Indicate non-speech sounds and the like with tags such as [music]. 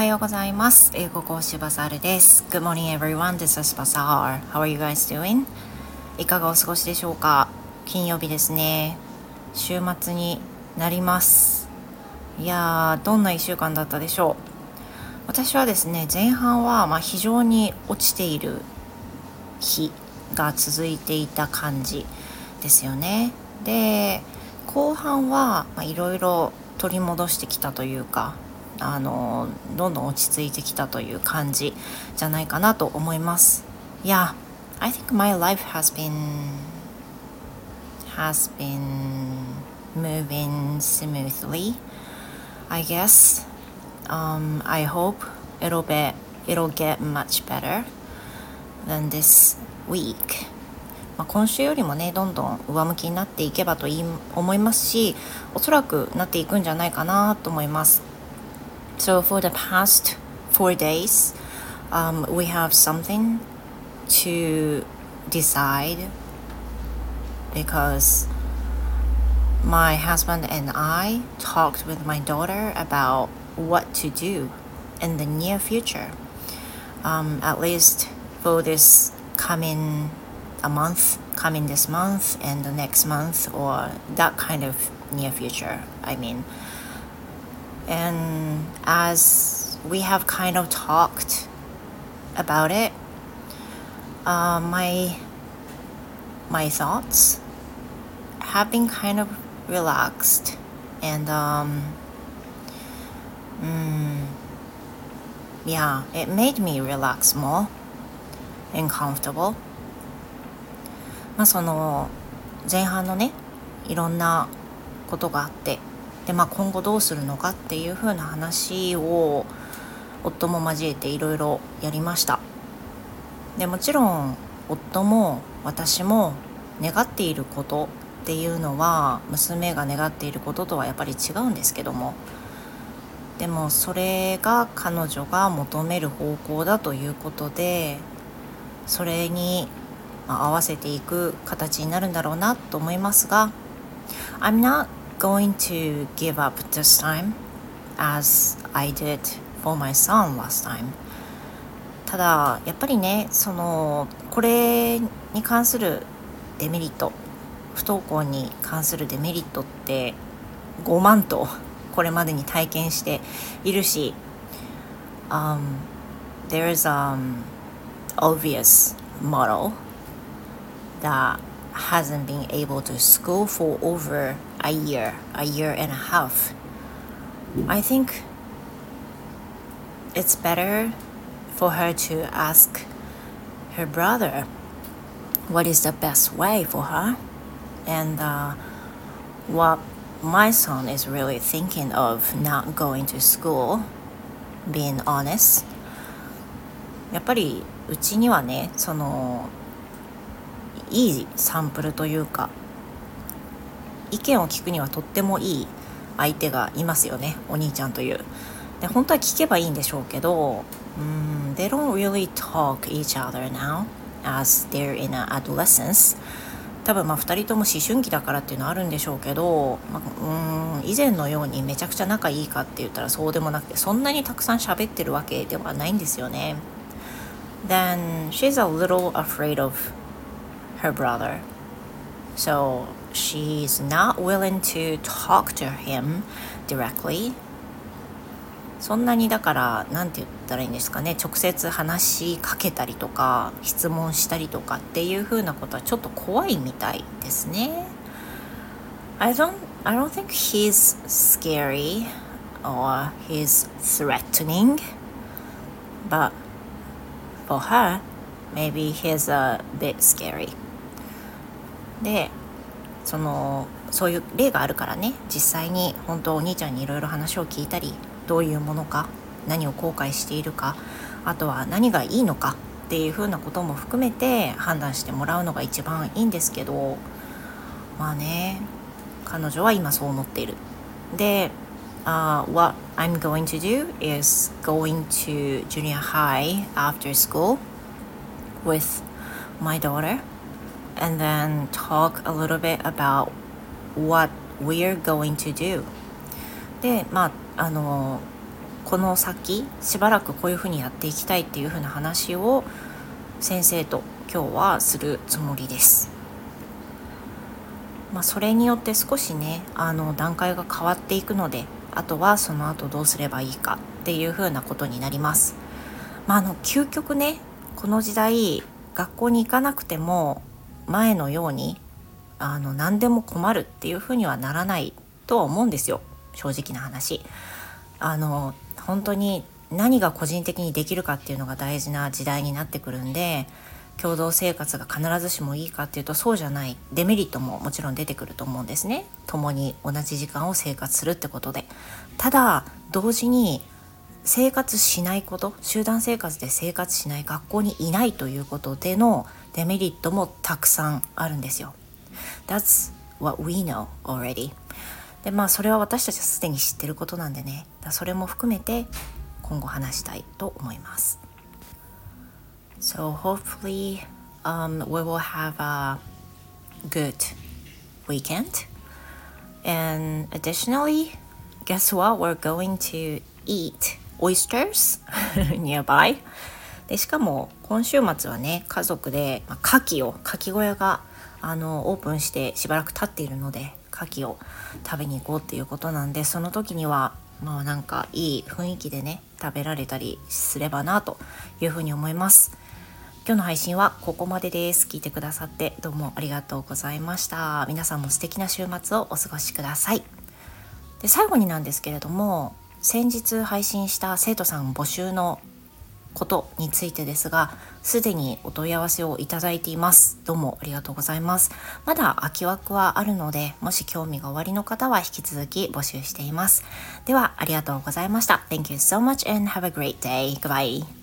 はようございます。英語講師バザールです。Good morning everyone, this is Bazaar. How are you guys doing? いかがお過ごしでしょうか？金曜日ですね。週末になります。いやー、どんな1週間だったでしょう？私はですね、前半はま非常に落ちている日が続いていた感じですよね。で、後半はいろいろ取り戻してきたというかあのどんどん落ち着いてきたという感じじゃないかなと思います。Yeah, I think my life has been has been moving smoothly. I guess. Um, I hope it'll be it'll get much better than this week. まあ、今週よりもねどんどん上向きになっていけばとい思いますしおそらくなっていくんじゃないかなと思います。So for the past four days, um, we have something to decide because my husband and I talked with my daughter about what to do in the near future. Um, at least for this coming a month, coming this month and the next month, or that kind of near future. I mean, and as we have kind of talked about it, uh, my my thoughts have been kind of relaxed and um, mm, yeah, it made me relax more and comfortable. まあその前半のねいろんなことがあって で、まあ、今後どうするのかっていう風な話を夫も交えていろいろやりました。でもちろん夫も私も願っていることっていうのは娘が願っていることとはやっぱり違うんですけども。でもそれが彼女が求める方向だということでそれに合わせていく形になるんだろうなと思いますが I'm not going to give up this time as I did for my son last time ただやっぱりねそのこれに関するデメリット不登校に関するデメリットって5万とこれまでに体験しているし、um, there is an obvious model that hasn't been able to school for over a year, a year and a half. I think it's better for her to ask her brother what is the best way for her and uh, what my son is really thinking of not going to school being honest やっぱりうちにはねその いいサンプルというか意見を聞くにはとってもいい相手がいますよねお兄ちゃんという。で本当は聞けばいいんでしょうけどうん They don't really talk each other now as they're in a adolescence 多分まあ2人とも思春期だからっていうのはあるんでしょうけど、まあ、うん以前のようにめちゃくちゃ仲いいかって言ったらそうでもなくてそんなにたくさん喋ってるわけではないんですよね。Then she's a little afraid of her brother. So she's not willing to talk to him directly. そんなにだから何て言ったらいいんですかね直接話しかけたりとか質問したりとかっていう風なことはちょっと怖いみたいですね。I don't, I don't think he's scary or he's threatening, but for her, maybe he's a bit scary. でそのそういう例があるからね実際に本当お兄ちゃんにいろいろ話を聞いたりどういうものか何を後悔しているかあとは何がいいのかっていうふうなことも含めて判断してもらうのが一番いいんですけどまあね彼女は今そう思っている。で、uh, What I'm going to do is going to junior high after school with my daughter and then talk a little bit about what we're going to do でまああのこの先しばらくこういうふうにやっていきたいっていうふうな話を先生と今日はするつもりです。まあ、それによって少しねあの段階が変わっていくのであとはその後どうすればいいかっていうふうなことになります。まあ、あの究極ねこの時代学校に行かなくても前のようにあの何でも困るっていうふうにはならないとは思うんですよ。正直な話。あの本当に何が個人的にできるかっていうのが大事な時代になってくるんで共同生活が必ずしもいいかっていうとそうじゃない。デメリットももちろん出てくると思うんですね。共に同じ時間を生活するってことで。ただ同時に生活しないこと集団生活で生活しない学校にいないということでのデメリットもたくさんあるんですよ That's what we know already でまあそれは私たちはすでに知ってることなんでねそれも含めて今後話したいと思います So hopefully um, we will have a good weekend and additionally guess what we're going to eat oysters [laughs] nearby. でしかも今週末はね家族で、まあ、牡蠣を牡蠣小屋があのオープンしてしばらく経っているので牡蠣を食べに行こうっていうことなんでその時にはまあなんかいい雰囲気でね食べられたりすればなというふうに思います。今日の配信はここまでです。聞いてくださってどうもありがとうございました。皆さんも素敵な週末をお過ごしください。で最後になんですけれども先日配信した生徒さん募集のことについてですがすでにお問い合わせをいただいています。どうもありがとうございます。まだ空き枠はあるのでもし興味がおありの方は引き続き募集しています。ではありがとうございました。Thank you so much and have a great day. Goodbye.